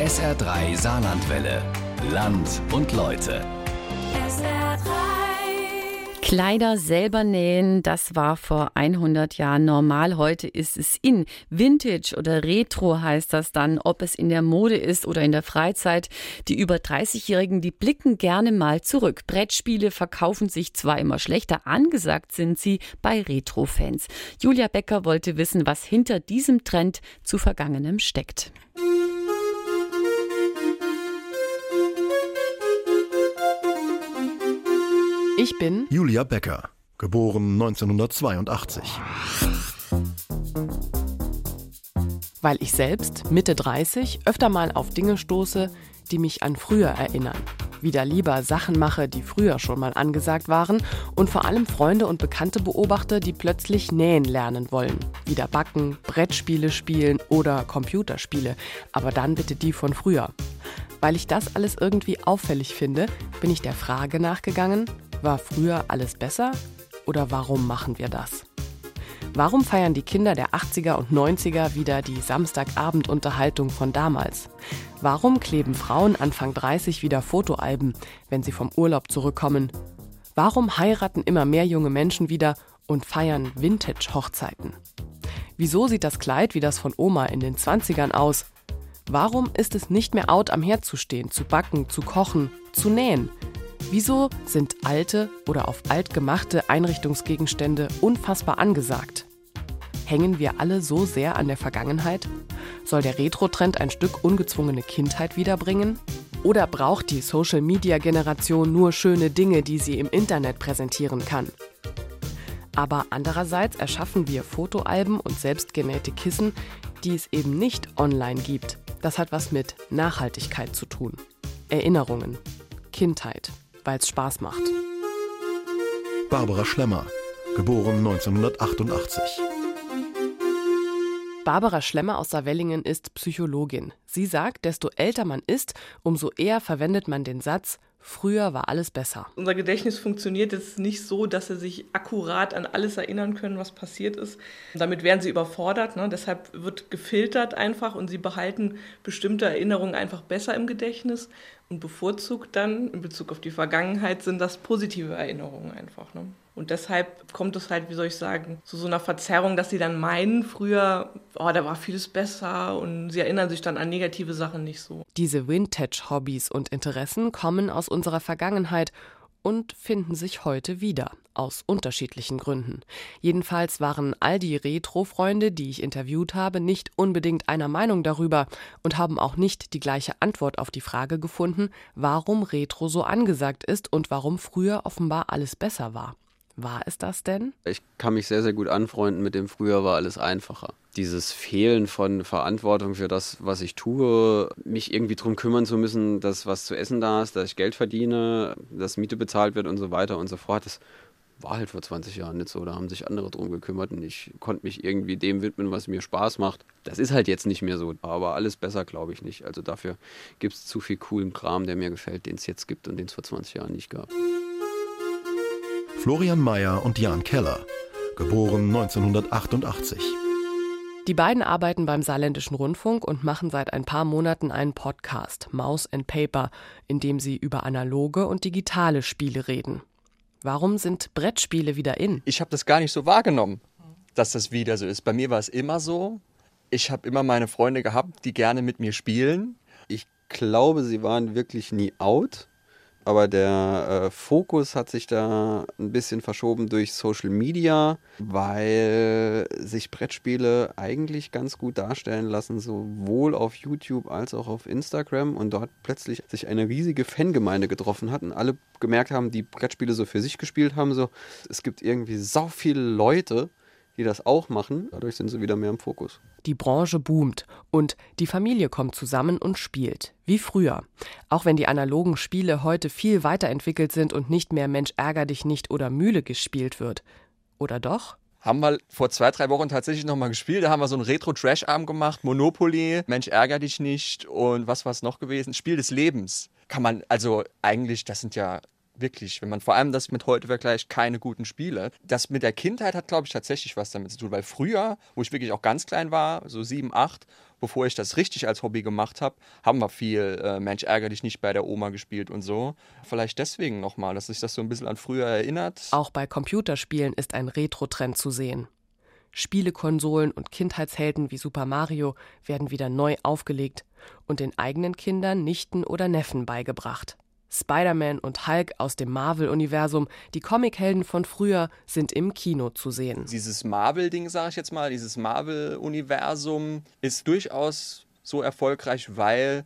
SR3 Saarlandwelle. Land und Leute. Kleider selber nähen, das war vor 100 Jahren normal. Heute ist es in. Vintage oder Retro heißt das dann, ob es in der Mode ist oder in der Freizeit. Die über 30-Jährigen, die blicken gerne mal zurück. Brettspiele verkaufen sich zwar immer schlechter, angesagt sind sie bei Retro-Fans. Julia Becker wollte wissen, was hinter diesem Trend zu Vergangenem steckt. Ich bin Julia Becker, geboren 1982. Weil ich selbst, Mitte 30, öfter mal auf Dinge stoße, die mich an früher erinnern. Wieder lieber Sachen mache, die früher schon mal angesagt waren und vor allem Freunde und Bekannte beobachte, die plötzlich nähen lernen wollen. Wieder backen, Brettspiele spielen oder Computerspiele, aber dann bitte die von früher. Weil ich das alles irgendwie auffällig finde, bin ich der Frage nachgegangen, war früher alles besser oder warum machen wir das? Warum feiern die Kinder der 80er und 90er wieder die Samstagabendunterhaltung von damals? Warum kleben Frauen Anfang 30 wieder Fotoalben, wenn sie vom Urlaub zurückkommen? Warum heiraten immer mehr junge Menschen wieder und feiern Vintage-Hochzeiten? Wieso sieht das Kleid wie das von Oma in den 20ern aus? Warum ist es nicht mehr out, am Herd zu stehen, zu backen, zu kochen, zu nähen? Wieso sind alte oder auf alt gemachte Einrichtungsgegenstände unfassbar angesagt? Hängen wir alle so sehr an der Vergangenheit? Soll der Retro-Trend ein Stück ungezwungene Kindheit wiederbringen? Oder braucht die Social-Media-Generation nur schöne Dinge, die sie im Internet präsentieren kann? Aber andererseits erschaffen wir Fotoalben und selbstgenähte Kissen, die es eben nicht online gibt. Das hat was mit Nachhaltigkeit zu tun. Erinnerungen, Kindheit weil es Spaß macht. Barbara Schlemmer, geboren 1988. Barbara Schlemmer aus Savellingen ist Psychologin. Sie sagt, desto älter man ist, umso eher verwendet man den Satz, Früher war alles besser. Unser Gedächtnis funktioniert jetzt nicht so, dass sie sich akkurat an alles erinnern können, was passiert ist. Damit werden sie überfordert. Ne? Deshalb wird gefiltert einfach und sie behalten bestimmte Erinnerungen einfach besser im Gedächtnis. Und bevorzugt dann in Bezug auf die Vergangenheit sind das positive Erinnerungen einfach. Ne? Und deshalb kommt es halt, wie soll ich sagen, zu so einer Verzerrung, dass sie dann meinen, früher, oh, da war vieles besser und sie erinnern sich dann an negative Sachen nicht so. Diese Vintage-Hobbys und Interessen kommen aus unserer Vergangenheit und finden sich heute wieder, aus unterschiedlichen Gründen. Jedenfalls waren all die Retro-Freunde, die ich interviewt habe, nicht unbedingt einer Meinung darüber und haben auch nicht die gleiche Antwort auf die Frage gefunden, warum Retro so angesagt ist und warum früher offenbar alles besser war. War es das denn? Ich kann mich sehr, sehr gut anfreunden mit dem Früher war alles einfacher. Dieses Fehlen von Verantwortung für das, was ich tue, mich irgendwie darum kümmern zu müssen, dass was zu essen da ist, dass ich Geld verdiene, dass Miete bezahlt wird und so weiter und so fort, das war halt vor 20 Jahren nicht so. Da haben sich andere drum gekümmert und ich konnte mich irgendwie dem widmen, was mir Spaß macht. Das ist halt jetzt nicht mehr so. Aber alles besser, glaube ich nicht. Also dafür gibt es zu viel coolen Kram, der mir gefällt, den es jetzt gibt und den es vor 20 Jahren nicht gab. Florian Mayer und Jan Keller, geboren 1988. Die beiden arbeiten beim Saarländischen Rundfunk und machen seit ein paar Monaten einen Podcast, Mouse and Paper, in dem sie über analoge und digitale Spiele reden. Warum sind Brettspiele wieder in? Ich habe das gar nicht so wahrgenommen, dass das wieder so ist. Bei mir war es immer so. Ich habe immer meine Freunde gehabt, die gerne mit mir spielen. Ich glaube, sie waren wirklich nie out aber der äh, Fokus hat sich da ein bisschen verschoben durch Social Media, weil sich Brettspiele eigentlich ganz gut darstellen lassen, sowohl auf YouTube als auch auf Instagram. Und dort plötzlich sich eine riesige Fangemeinde getroffen hat und alle gemerkt haben, die Brettspiele so für sich gespielt haben, so es gibt irgendwie so viele Leute, die das auch machen. Dadurch sind sie wieder mehr im Fokus. Die Branche boomt und die Familie kommt zusammen und spielt. Wie früher. Auch wenn die analogen Spiele heute viel weiterentwickelt sind und nicht mehr Mensch ärger dich nicht oder Mühle gespielt wird. Oder doch? haben wir vor zwei, drei Wochen tatsächlich nochmal gespielt. Da haben wir so einen Retro-Trash-Abend gemacht, Monopoly, Mensch ärger dich nicht und was war es noch gewesen? Spiel des Lebens. Kann man, also eigentlich, das sind ja Wirklich, wenn man vor allem das mit heute vergleicht, keine guten Spiele. Das mit der Kindheit hat, glaube ich, tatsächlich was damit zu tun, weil früher, wo ich wirklich auch ganz klein war, so sieben, acht, bevor ich das richtig als Hobby gemacht habe, haben wir viel äh, Mensch ärger dich nicht bei der Oma gespielt und so. Vielleicht deswegen nochmal, dass sich das so ein bisschen an früher erinnert. Auch bei Computerspielen ist ein Retro-Trend zu sehen. Spielekonsolen und Kindheitshelden wie Super Mario werden wieder neu aufgelegt und den eigenen Kindern, Nichten oder Neffen beigebracht. Spider-Man und Hulk aus dem Marvel-Universum, die Comichelden von früher, sind im Kino zu sehen. Dieses Marvel-Ding, sage ich jetzt mal, dieses Marvel-Universum ist durchaus so erfolgreich, weil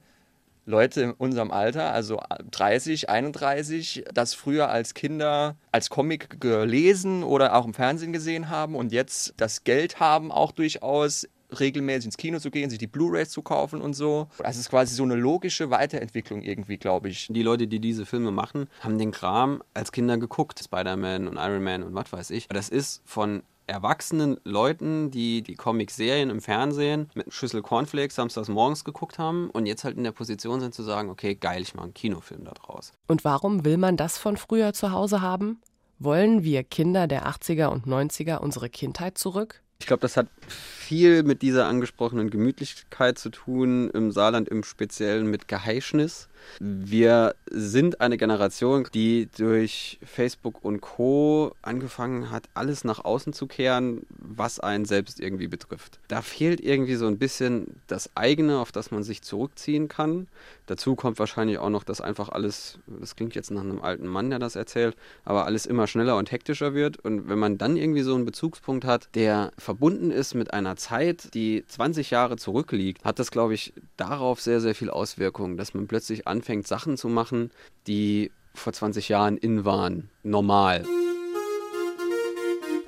Leute in unserem Alter, also 30, 31, das früher als Kinder als Comic gelesen oder auch im Fernsehen gesehen haben und jetzt das Geld haben, auch durchaus regelmäßig ins Kino zu gehen, sich die Blu-rays zu kaufen und so. Das ist quasi so eine logische Weiterentwicklung irgendwie, glaube ich. Die Leute, die diese Filme machen, haben den Kram als Kinder geguckt. Spider-Man und Iron Man und was weiß ich. Das ist von erwachsenen Leuten, die die Comic-Serien im Fernsehen mit einer Schüssel Cornflakes samstags morgens geguckt haben und jetzt halt in der Position sind zu sagen, okay, geil, ich mache einen Kinofilm daraus. Und warum will man das von früher zu Hause haben? Wollen wir Kinder der 80er und 90er unsere Kindheit zurück? Ich glaube, das hat viel mit dieser angesprochenen Gemütlichkeit zu tun, im Saarland im Speziellen mit Geheischnis. Wir sind eine Generation, die durch Facebook und Co. angefangen hat, alles nach außen zu kehren, was einen selbst irgendwie betrifft. Da fehlt irgendwie so ein bisschen das eigene, auf das man sich zurückziehen kann. Dazu kommt wahrscheinlich auch noch, dass einfach alles, das klingt jetzt nach einem alten Mann, der das erzählt, aber alles immer schneller und hektischer wird. Und wenn man dann irgendwie so einen Bezugspunkt hat, der verbunden ist mit einer Zeit, die 20 Jahre zurückliegt, hat das, glaube ich, darauf sehr, sehr viel Auswirkungen, dass man plötzlich anfängt, Sachen zu machen, die vor 20 Jahren in waren, normal.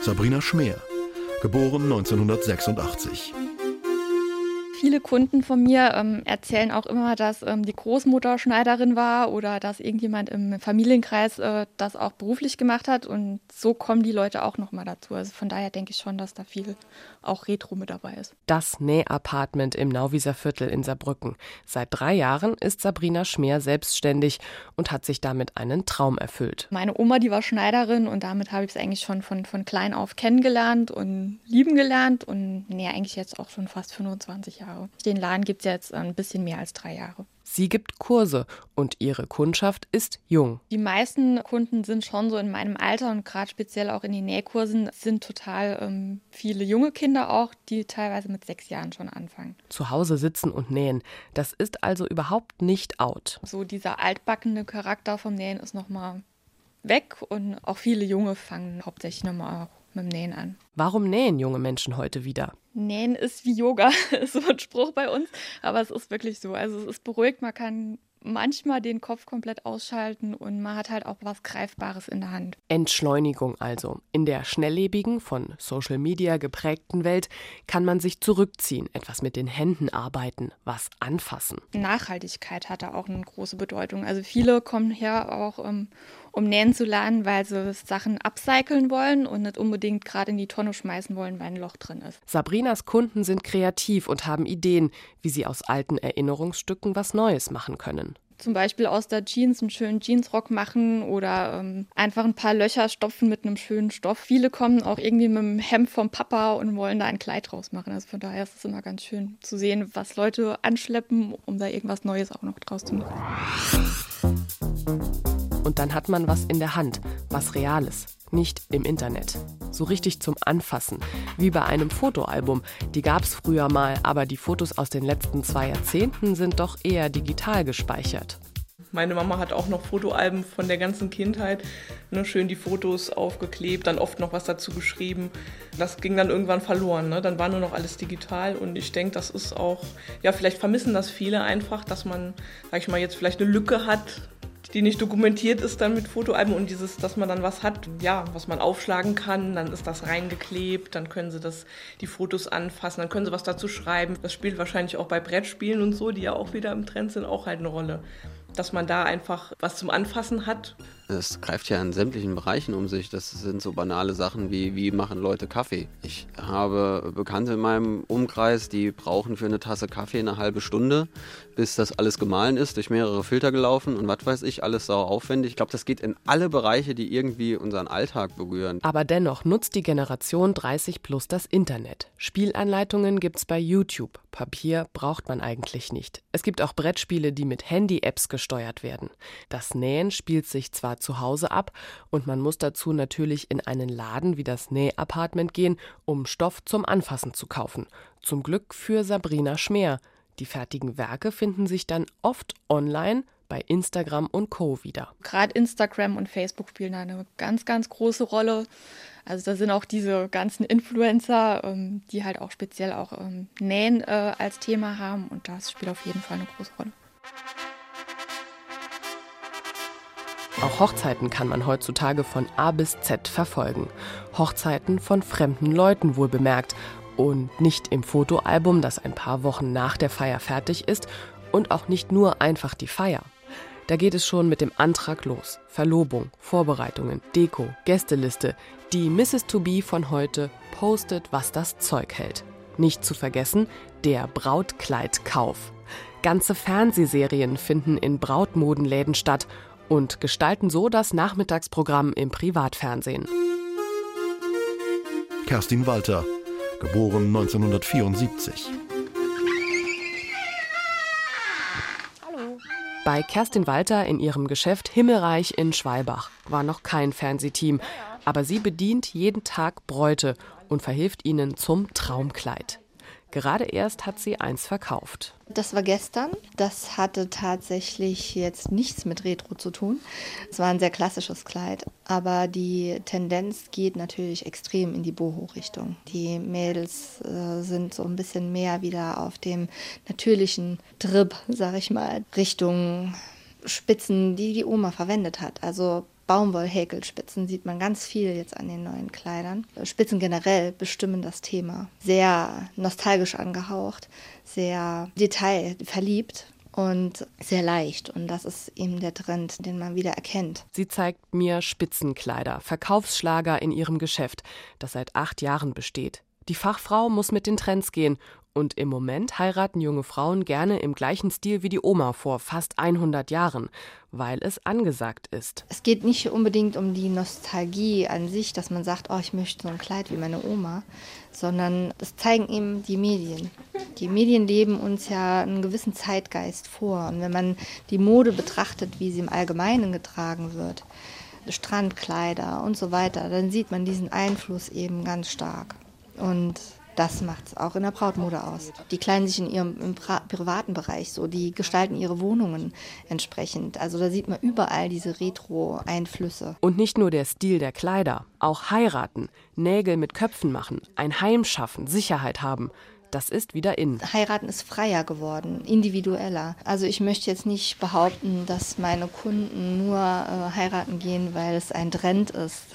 Sabrina Schmer, geboren 1986. Viele Kunden von mir ähm, erzählen auch immer, dass ähm, die Großmutter Schneiderin war oder dass irgendjemand im Familienkreis äh, das auch beruflich gemacht hat. Und so kommen die Leute auch nochmal dazu. Also von daher denke ich schon, dass da viel auch Retro mit dabei ist. Das Nähapartment im Nauwieser Viertel in Saarbrücken. Seit drei Jahren ist Sabrina Schmer selbstständig und hat sich damit einen Traum erfüllt. Meine Oma, die war Schneiderin und damit habe ich es eigentlich schon von, von klein auf kennengelernt und lieben gelernt und nee, eigentlich jetzt auch schon fast 25 Jahre. Jahre. Den Laden gibt es jetzt ein bisschen mehr als drei Jahre. Sie gibt Kurse und ihre Kundschaft ist jung. Die meisten Kunden sind schon so in meinem Alter und gerade speziell auch in den Nähkursen sind total ähm, viele junge Kinder auch, die teilweise mit sechs Jahren schon anfangen. Zu Hause sitzen und nähen, das ist also überhaupt nicht out. So dieser altbackene Charakter vom Nähen ist nochmal weg und auch viele Junge fangen hauptsächlich nochmal mit dem Nähen an. Warum nähen junge Menschen heute wieder? Nähen ist wie Yoga, ist so ein Spruch bei uns, aber es ist wirklich so. Also es ist beruhigt, man kann manchmal den Kopf komplett ausschalten und man hat halt auch was Greifbares in der Hand. Entschleunigung also. In der schnelllebigen, von Social Media geprägten Welt kann man sich zurückziehen, etwas mit den Händen arbeiten, was anfassen. Nachhaltigkeit hat da auch eine große Bedeutung. Also viele kommen her auch ähm, um nähen zu lernen, weil sie Sachen upcyclen wollen und nicht unbedingt gerade in die Tonne schmeißen wollen, weil ein Loch drin ist. Sabrinas Kunden sind kreativ und haben Ideen, wie sie aus alten Erinnerungsstücken was Neues machen können zum Beispiel aus der Jeans einen schönen Jeansrock machen oder ähm, einfach ein paar Löcher stopfen mit einem schönen Stoff. Viele kommen auch irgendwie mit dem Hemd vom Papa und wollen da ein Kleid draus machen. Also von daher ist es immer ganz schön zu sehen, was Leute anschleppen, um da irgendwas Neues auch noch draus zu machen und dann hat man was in der Hand, was Reales, nicht im Internet. So richtig zum Anfassen, wie bei einem Fotoalbum. Die gab es früher mal, aber die Fotos aus den letzten zwei Jahrzehnten sind doch eher digital gespeichert. Meine Mama hat auch noch Fotoalben von der ganzen Kindheit, ne, schön die Fotos aufgeklebt, dann oft noch was dazu geschrieben. Das ging dann irgendwann verloren, ne? dann war nur noch alles digital und ich denke, das ist auch, ja, vielleicht vermissen das viele einfach, dass man, sag ich mal, jetzt vielleicht eine Lücke hat, die nicht dokumentiert ist dann mit Fotoalben und dieses, dass man dann was hat, ja, was man aufschlagen kann, dann ist das reingeklebt, dann können sie das, die Fotos anfassen, dann können sie was dazu schreiben. Das spielt wahrscheinlich auch bei Brettspielen und so, die ja auch wieder im Trend sind, auch halt eine Rolle. Dass man da einfach was zum Anfassen hat, Es greift ja in sämtlichen Bereichen um sich. Das sind so banale Sachen wie, wie machen Leute Kaffee. Ich habe Bekannte in meinem Umkreis, die brauchen für eine Tasse Kaffee eine halbe Stunde, bis das alles gemahlen ist, durch mehrere Filter gelaufen und was weiß ich, alles sau aufwendig. Ich glaube, das geht in alle Bereiche, die irgendwie unseren Alltag berühren. Aber dennoch nutzt die Generation 30 plus das Internet. Spielanleitungen gibt's bei YouTube. Papier braucht man eigentlich nicht. Es gibt auch Brettspiele, die mit Handy-Apps gesteuert werden. Das Nähen spielt sich zwar zu Hause ab und man muss dazu natürlich in einen Laden wie das Nähapartment gehen, um Stoff zum Anfassen zu kaufen. Zum Glück für Sabrina Schmer. Die fertigen Werke finden sich dann oft online bei Instagram und Co. wieder. Gerade Instagram und Facebook spielen eine ganz, ganz große Rolle. Also da sind auch diese ganzen Influencer, ähm, die halt auch speziell auch ähm, Nähen äh, als Thema haben und das spielt auf jeden Fall eine große Rolle. Auch Hochzeiten kann man heutzutage von A bis Z verfolgen. Hochzeiten von fremden Leuten wohl bemerkt und nicht im Fotoalbum, das ein paar Wochen nach der Feier fertig ist und auch nicht nur einfach die Feier. Da geht es schon mit dem Antrag los. Verlobung, Vorbereitungen, Deko, Gästeliste. Die Mrs. To Be von heute postet, was das Zeug hält. Nicht zu vergessen, der Brautkleidkauf. Ganze Fernsehserien finden in Brautmodenläden statt und gestalten so das Nachmittagsprogramm im Privatfernsehen. Kerstin Walter, geboren 1974. Bei Kerstin Walter in ihrem Geschäft Himmelreich in Schwalbach war noch kein Fernsehteam, aber sie bedient jeden Tag Bräute und verhilft ihnen zum Traumkleid. Gerade erst hat sie eins verkauft. Das war gestern. Das hatte tatsächlich jetzt nichts mit Retro zu tun. Es war ein sehr klassisches Kleid, aber die Tendenz geht natürlich extrem in die Boho-Richtung. Die Mädels äh, sind so ein bisschen mehr wieder auf dem natürlichen Trip, sag ich mal, Richtung Spitzen, die die Oma verwendet hat. Also Baumwollhäkelspitzen sieht man ganz viel jetzt an den neuen Kleidern. Spitzen generell bestimmen das Thema. Sehr nostalgisch angehaucht, sehr detailverliebt und sehr leicht. Und das ist eben der Trend, den man wieder erkennt. Sie zeigt mir Spitzenkleider, Verkaufsschlager in ihrem Geschäft, das seit acht Jahren besteht. Die Fachfrau muss mit den Trends gehen und im Moment heiraten junge Frauen gerne im gleichen Stil wie die Oma vor fast 100 Jahren, weil es angesagt ist. Es geht nicht unbedingt um die Nostalgie an sich, dass man sagt, oh, ich möchte so ein Kleid wie meine Oma, sondern das zeigen eben die Medien. Die Medien leben uns ja einen gewissen Zeitgeist vor. Und wenn man die Mode betrachtet, wie sie im Allgemeinen getragen wird, Strandkleider und so weiter, dann sieht man diesen Einfluss eben ganz stark. Und das macht es auch in der Brautmode aus. Die kleiden sich in ihrem im privaten Bereich so, die gestalten ihre Wohnungen entsprechend. Also da sieht man überall diese Retro-Einflüsse. Und nicht nur der Stil der Kleider, auch heiraten, Nägel mit Köpfen machen, ein Heim schaffen, Sicherheit haben. Das ist wieder in. Heiraten ist freier geworden, individueller. Also ich möchte jetzt nicht behaupten, dass meine Kunden nur äh, heiraten gehen, weil es ein Trend ist.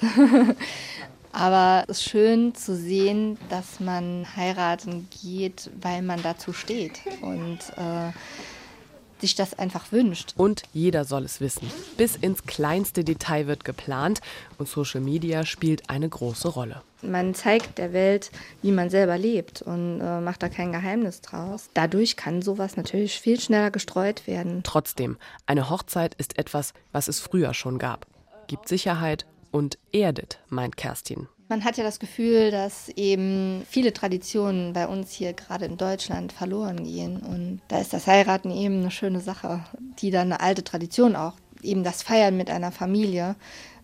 Aber es ist schön zu sehen, dass man heiraten geht, weil man dazu steht und äh, sich das einfach wünscht. Und jeder soll es wissen. Bis ins kleinste Detail wird geplant und Social Media spielt eine große Rolle. Man zeigt der Welt, wie man selber lebt und äh, macht da kein Geheimnis draus. Dadurch kann sowas natürlich viel schneller gestreut werden. Trotzdem, eine Hochzeit ist etwas, was es früher schon gab. Gibt Sicherheit und erdet, meint Kerstin. Man hat ja das Gefühl, dass eben viele Traditionen bei uns hier gerade in Deutschland verloren gehen. Und da ist das Heiraten eben eine schöne Sache, die dann eine alte Tradition auch, eben das Feiern mit einer Familie,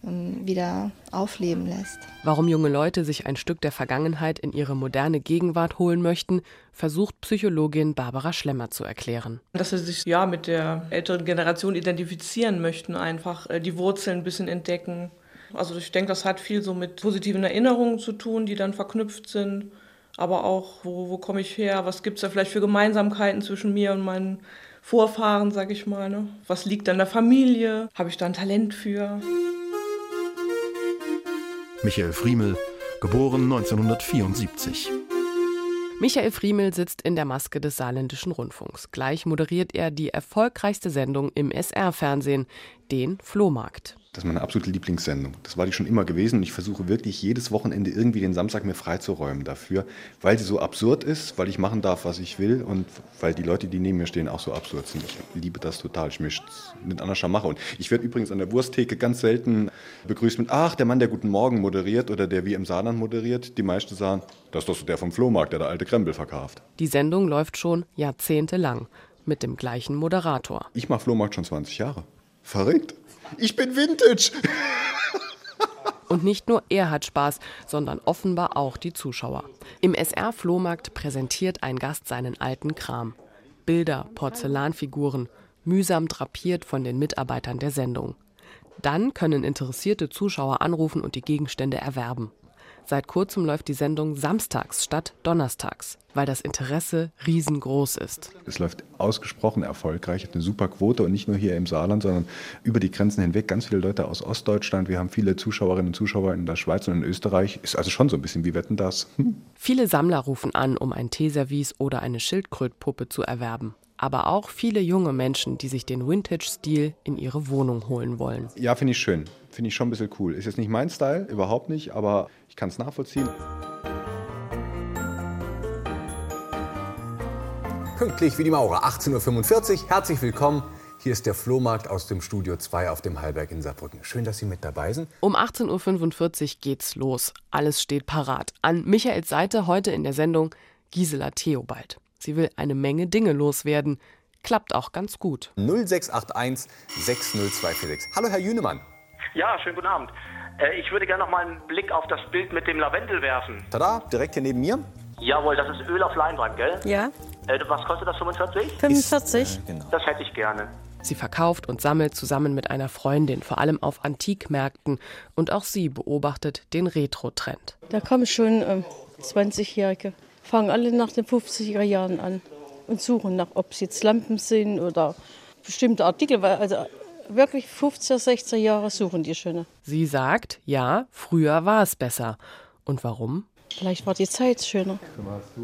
ähm, wieder aufleben lässt. Warum junge Leute sich ein Stück der Vergangenheit in ihre moderne Gegenwart holen möchten, versucht Psychologin Barbara Schlemmer zu erklären. Dass sie sich ja mit der älteren Generation identifizieren möchten, einfach äh, die Wurzeln ein bisschen entdecken also ich denke, das hat viel so mit positiven Erinnerungen zu tun, die dann verknüpft sind. Aber auch, wo, wo komme ich her? Was gibt es da vielleicht für Gemeinsamkeiten zwischen mir und meinen Vorfahren, sag ich mal? Ne? Was liegt an der Familie? Habe ich da ein Talent für? Michael Friemel, geboren 1974. Michael Friemel sitzt in der Maske des Saarländischen Rundfunks. Gleich moderiert er die erfolgreichste Sendung im SR-Fernsehen, den Flohmarkt. Das ist meine absolute Lieblingssendung. Das war die schon immer gewesen und ich versuche wirklich jedes Wochenende irgendwie den Samstag mir freizuräumen dafür, weil sie so absurd ist, weil ich machen darf, was ich will und weil die Leute, die neben mir stehen, auch so absurd sind. Ich liebe das total. Ich es mit Anna mache. Und ich werde übrigens an der Wursttheke ganz selten begrüßt mit, ach, der Mann, der Guten Morgen moderiert oder der wie im Saarland moderiert. Die meisten sagen, das ist doch so der vom Flohmarkt, der der alte Krempel verkauft. Die Sendung läuft schon jahrzehntelang mit dem gleichen Moderator. Ich mache Flohmarkt schon 20 Jahre. Verrückt. Ich bin Vintage. Und nicht nur er hat Spaß, sondern offenbar auch die Zuschauer. Im SR-Flohmarkt präsentiert ein Gast seinen alten Kram. Bilder, Porzellanfiguren, mühsam drapiert von den Mitarbeitern der Sendung. Dann können interessierte Zuschauer anrufen und die Gegenstände erwerben. Seit kurzem läuft die Sendung samstags statt donnerstags, weil das Interesse riesengroß ist. Es läuft ausgesprochen erfolgreich, hat eine super Quote und nicht nur hier im Saarland, sondern über die Grenzen hinweg. Ganz viele Leute aus Ostdeutschland. Wir haben viele Zuschauerinnen und Zuschauer in der Schweiz und in Österreich. Ist also schon so ein bisschen wie Wetten das. Hm. Viele Sammler rufen an, um ein Teeservice oder eine Schildkrötpuppe zu erwerben aber auch viele junge Menschen, die sich den Vintage-Stil in ihre Wohnung holen wollen. Ja, finde ich schön. Finde ich schon ein bisschen cool. Ist jetzt nicht mein Style, überhaupt nicht, aber ich kann es nachvollziehen. Pünktlich wie die Maurer, 18.45 Uhr. Herzlich willkommen. Hier ist der Flohmarkt aus dem Studio 2 auf dem Hallberg in Saarbrücken. Schön, dass Sie mit dabei sind. Um 18.45 Uhr geht's los. Alles steht parat. An Michaels Seite heute in der Sendung Gisela Theobald. Sie will eine Menge Dinge loswerden. Klappt auch ganz gut. 0681 60246. Hallo, Herr Jünemann. Ja, schönen guten Abend. Äh, ich würde gerne noch mal einen Blick auf das Bild mit dem Lavendel werfen. Tada, direkt hier neben mir. Jawohl, das ist Öl auf Leinwand, gell? Ja. Äh, was kostet das, 45? 45. Ist, äh, genau. Das hätte ich gerne. Sie verkauft und sammelt zusammen mit einer Freundin, vor allem auf Antikmärkten. Und auch sie beobachtet den Retro-Trend. Da kommen schon äh, 20-Jährige, fangen alle nach den 50er Jahren an und suchen nach, ob es jetzt Lampen sind oder bestimmte Artikel. Also wirklich 50er, 60er Jahre suchen die schöne. Sie sagt, ja, früher war es besser. Und warum? Vielleicht war die Zeit schöner.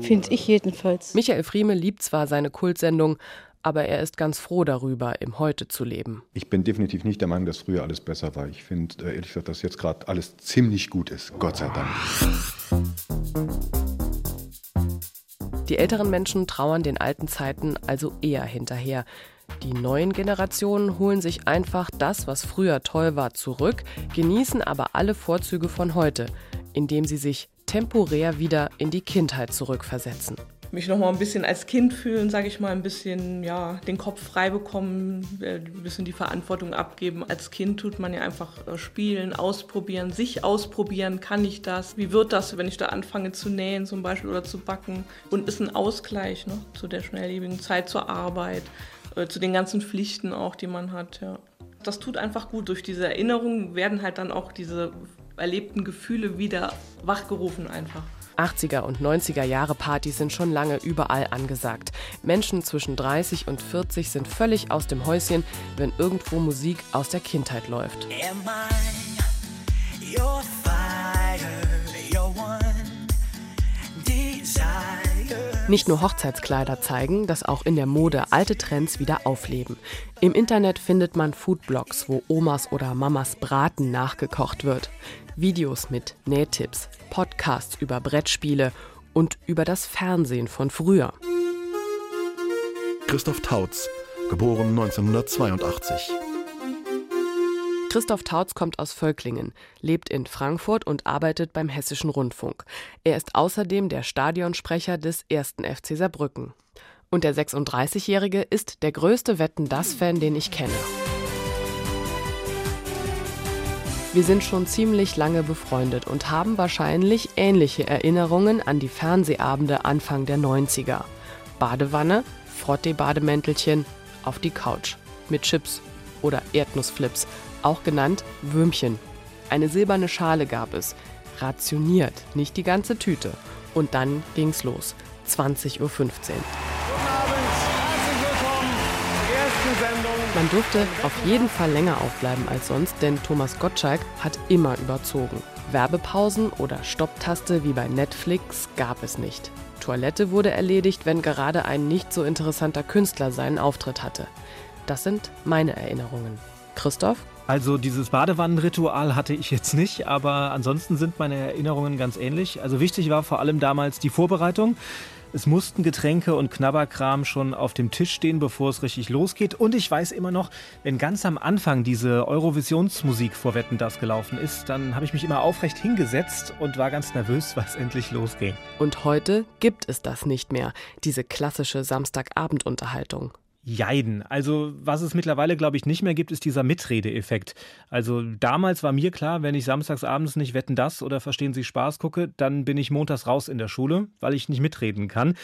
Finde ich jedenfalls. Michael Frieme liebt zwar seine Kultsendung, aber er ist ganz froh darüber, im Heute zu leben. Ich bin definitiv nicht der Meinung, dass früher alles besser war. Ich finde, äh, ehrlich gesagt, dass jetzt gerade alles ziemlich gut ist. Gott sei Dank. Die älteren Menschen trauern den alten Zeiten also eher hinterher. Die neuen Generationen holen sich einfach das, was früher toll war, zurück, genießen aber alle Vorzüge von heute, indem sie sich temporär wieder in die Kindheit zurückversetzen. Mich noch mal ein bisschen als Kind fühlen, sage ich mal, ein bisschen ja, den Kopf frei bekommen, äh, ein bisschen die Verantwortung abgeben. Als Kind tut man ja einfach äh, spielen, ausprobieren, sich ausprobieren, kann ich das? Wie wird das, wenn ich da anfange zu nähen zum Beispiel oder zu backen? Und ist ein Ausgleich ne, zu der schnelllebigen Zeit, zur Arbeit, äh, zu den ganzen Pflichten auch, die man hat. Ja. Das tut einfach gut. Durch diese Erinnerungen werden halt dann auch diese erlebten Gefühle wieder wachgerufen einfach. 80er und 90er Jahre Partys sind schon lange überall angesagt. Menschen zwischen 30 und 40 sind völlig aus dem Häuschen, wenn irgendwo Musik aus der Kindheit läuft. Nicht nur Hochzeitskleider zeigen, dass auch in der Mode alte Trends wieder aufleben. Im Internet findet man Foodblogs, wo Omas oder Mamas Braten nachgekocht wird. Videos mit Nähtipps, Podcasts über Brettspiele und über das Fernsehen von früher. Christoph Tautz, geboren 1982. Christoph Tautz kommt aus Völklingen, lebt in Frankfurt und arbeitet beim Hessischen Rundfunk. Er ist außerdem der Stadionsprecher des 1. FC Saarbrücken. Und der 36-Jährige ist der größte Wetten-Das-Fan, den ich kenne. Wir sind schon ziemlich lange befreundet und haben wahrscheinlich ähnliche Erinnerungen an die Fernsehabende Anfang der 90er. Badewanne, Frottee-Bademäntelchen, auf die Couch. Mit Chips oder Erdnussflips, auch genannt Würmchen. Eine silberne Schale gab es. Rationiert, nicht die ganze Tüte. Und dann ging's los. 20.15 Uhr. Man durfte auf jeden Fall länger aufbleiben als sonst, denn Thomas Gottschalk hat immer überzogen. Werbepausen oder Stopptaste wie bei Netflix gab es nicht. Toilette wurde erledigt, wenn gerade ein nicht so interessanter Künstler seinen Auftritt hatte. Das sind meine Erinnerungen. Christoph? Also dieses Badewannenritual hatte ich jetzt nicht, aber ansonsten sind meine Erinnerungen ganz ähnlich. Also wichtig war vor allem damals die Vorbereitung. Es mussten Getränke und Knabberkram schon auf dem Tisch stehen, bevor es richtig losgeht. Und ich weiß immer noch, wenn ganz am Anfang diese Eurovisionsmusik vor Wetten das gelaufen ist, dann habe ich mich immer aufrecht hingesetzt und war ganz nervös, was endlich losging. Und heute gibt es das nicht mehr, diese klassische Samstagabendunterhaltung. Jeiden. Also, was es mittlerweile, glaube ich, nicht mehr gibt, ist dieser Mitredeeffekt. Also, damals war mir klar, wenn ich samstags abends nicht wetten das oder verstehen Sie Spaß gucke, dann bin ich montags raus in der Schule, weil ich nicht mitreden kann.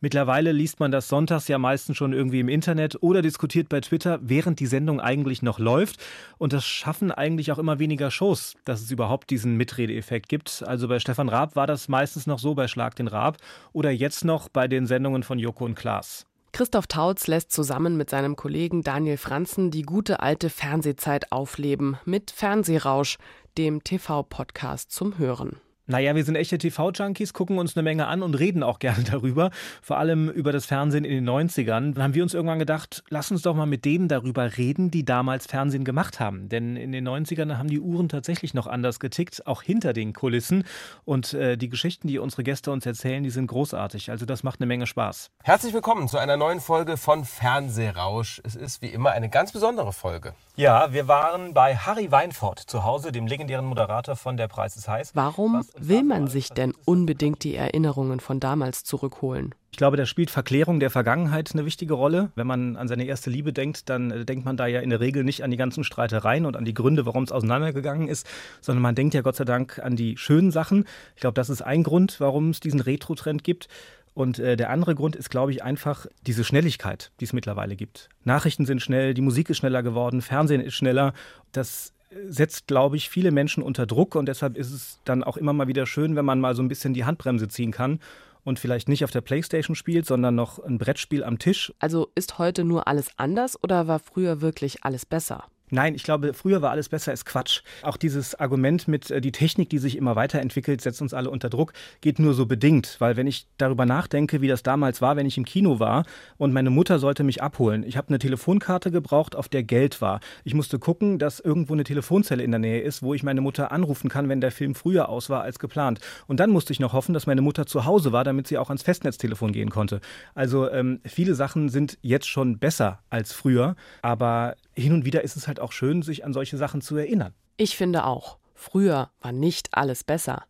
Mittlerweile liest man das sonntags ja meistens schon irgendwie im Internet oder diskutiert bei Twitter, während die Sendung eigentlich noch läuft. Und das schaffen eigentlich auch immer weniger Shows, dass es überhaupt diesen Mitredeeffekt gibt. Also bei Stefan Raab war das meistens noch so bei Schlag den Raab oder jetzt noch bei den Sendungen von Joko und Klaas. Christoph Tautz lässt zusammen mit seinem Kollegen Daniel Franzen die gute alte Fernsehzeit aufleben mit Fernsehrausch, dem TV-Podcast zum Hören. Naja, wir sind echte TV-Junkies, gucken uns eine Menge an und reden auch gerne darüber. Vor allem über das Fernsehen in den 90ern. Dann haben wir uns irgendwann gedacht, lass uns doch mal mit denen darüber reden, die damals Fernsehen gemacht haben. Denn in den 90ern haben die Uhren tatsächlich noch anders getickt, auch hinter den Kulissen. Und äh, die Geschichten, die unsere Gäste uns erzählen, die sind großartig. Also das macht eine Menge Spaß. Herzlich willkommen zu einer neuen Folge von Fernsehrausch. Es ist wie immer eine ganz besondere Folge. Ja, wir waren bei Harry Weinfurt zu Hause, dem legendären Moderator von Der Preis ist heiß. Warum will man sich denn unbedingt die Erinnerungen von damals zurückholen? Ich glaube, da spielt Verklärung der Vergangenheit eine wichtige Rolle. Wenn man an seine erste Liebe denkt, dann äh, denkt man da ja in der Regel nicht an die ganzen Streitereien und an die Gründe, warum es auseinandergegangen ist, sondern man denkt ja Gott sei Dank an die schönen Sachen. Ich glaube, das ist ein Grund, warum es diesen Retro-Trend gibt. Und äh, der andere Grund ist, glaube ich, einfach diese Schnelligkeit, die es mittlerweile gibt. Nachrichten sind schnell, die Musik ist schneller geworden, Fernsehen ist schneller. Das setzt, glaube ich, viele Menschen unter Druck und deshalb ist es dann auch immer mal wieder schön, wenn man mal so ein bisschen die Handbremse ziehen kann und vielleicht nicht auf der Playstation spielt, sondern noch ein Brettspiel am Tisch. Also ist heute nur alles anders oder war früher wirklich alles besser? Nein, ich glaube, früher war alles besser, ist Quatsch. Auch dieses Argument mit äh, die Technik, die sich immer weiterentwickelt, setzt uns alle unter Druck, geht nur so bedingt. Weil wenn ich darüber nachdenke, wie das damals war, wenn ich im Kino war und meine Mutter sollte mich abholen. Ich habe eine Telefonkarte gebraucht, auf der Geld war. Ich musste gucken, dass irgendwo eine Telefonzelle in der Nähe ist, wo ich meine Mutter anrufen kann, wenn der Film früher aus war als geplant. Und dann musste ich noch hoffen, dass meine Mutter zu Hause war, damit sie auch ans Festnetztelefon gehen konnte. Also ähm, viele Sachen sind jetzt schon besser als früher, aber hin und wieder ist es halt auch schön, sich an solche Sachen zu erinnern. Ich finde auch, früher war nicht alles besser.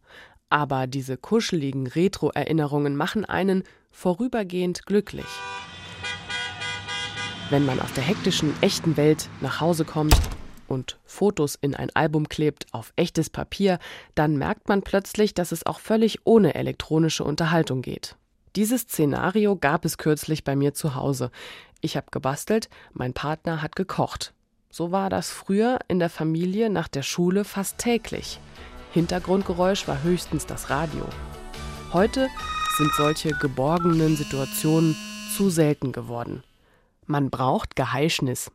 Aber diese kuscheligen Retro-Erinnerungen machen einen vorübergehend glücklich. Wenn man aus der hektischen, echten Welt nach Hause kommt und Fotos in ein Album klebt auf echtes Papier, dann merkt man plötzlich, dass es auch völlig ohne elektronische Unterhaltung geht. Dieses Szenario gab es kürzlich bei mir zu Hause. Ich habe gebastelt, mein Partner hat gekocht. So war das früher in der Familie nach der Schule fast täglich. Hintergrundgeräusch war höchstens das Radio. Heute sind solche geborgenen Situationen zu selten geworden. Man braucht Geheischnis.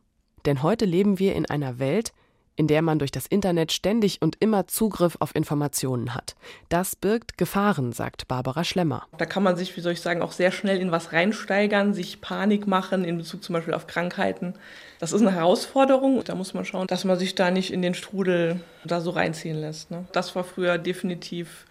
Denn heute leben wir in einer Welt, in der man durch das Internet ständig und immer Zugriff auf Informationen hat. Das birgt Gefahren, sagt Barbara Schlemmer. Da kann man sich, wie soll ich sagen, auch sehr schnell in was reinsteigern, sich Panik machen in Bezug zum Beispiel auf Krankheiten. Das ist eine Herausforderung. Da muss man schauen, dass man sich da nicht in den Strudel da so reinziehen lässt. Ne? Das war früher definitiv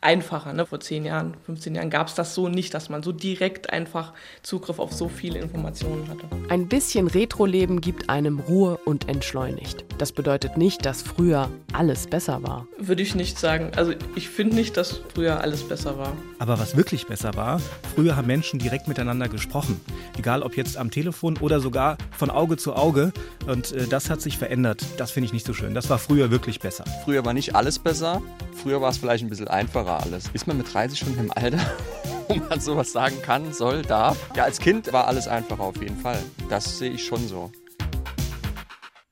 einfacher. Ne? Vor 10 Jahren, 15 Jahren gab es das so nicht, dass man so direkt einfach Zugriff auf so viele Informationen hatte. Ein bisschen Retro-Leben gibt einem Ruhe und entschleunigt. Das bedeutet nicht, dass früher alles besser war. Würde ich nicht sagen. Also ich finde nicht, dass früher alles besser war. Aber was wirklich besser war, früher haben Menschen direkt miteinander gesprochen. Egal ob jetzt am Telefon oder sogar von Auge zu Auge. Und äh, das hat sich verändert. Das finde ich nicht so schön. Das war früher wirklich besser. Früher war nicht alles besser. Früher war es vielleicht ein bisschen einfacher alles. Ist man mit 30 schon im Alter, wo man sowas sagen kann, soll, darf? Ja, als Kind war alles einfacher auf jeden Fall. Das sehe ich schon so.